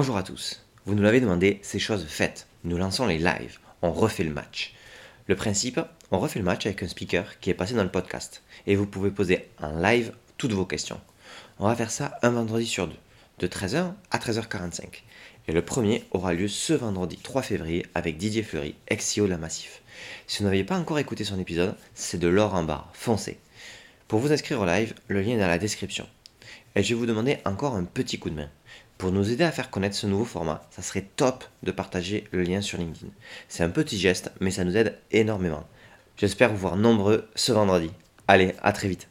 Bonjour à tous. Vous nous l'avez demandé, ces choses faites. Nous lançons les lives. On refait le match. Le principe, on refait le match avec un speaker qui est passé dans le podcast. Et vous pouvez poser en live toutes vos questions. On va faire ça un vendredi sur deux, de 13h à 13h45. Et le premier aura lieu ce vendredi 3 février avec Didier Fleury, ex-CEO de la Massif. Si vous n'avez pas encore écouté son épisode, c'est de l'or en barre, foncez. Pour vous inscrire au live, le lien est dans la description. Et je vais vous demander encore un petit coup de main. Pour nous aider à faire connaître ce nouveau format, ça serait top de partager le lien sur LinkedIn. C'est un petit geste, mais ça nous aide énormément. J'espère vous voir nombreux ce vendredi. Allez, à très vite.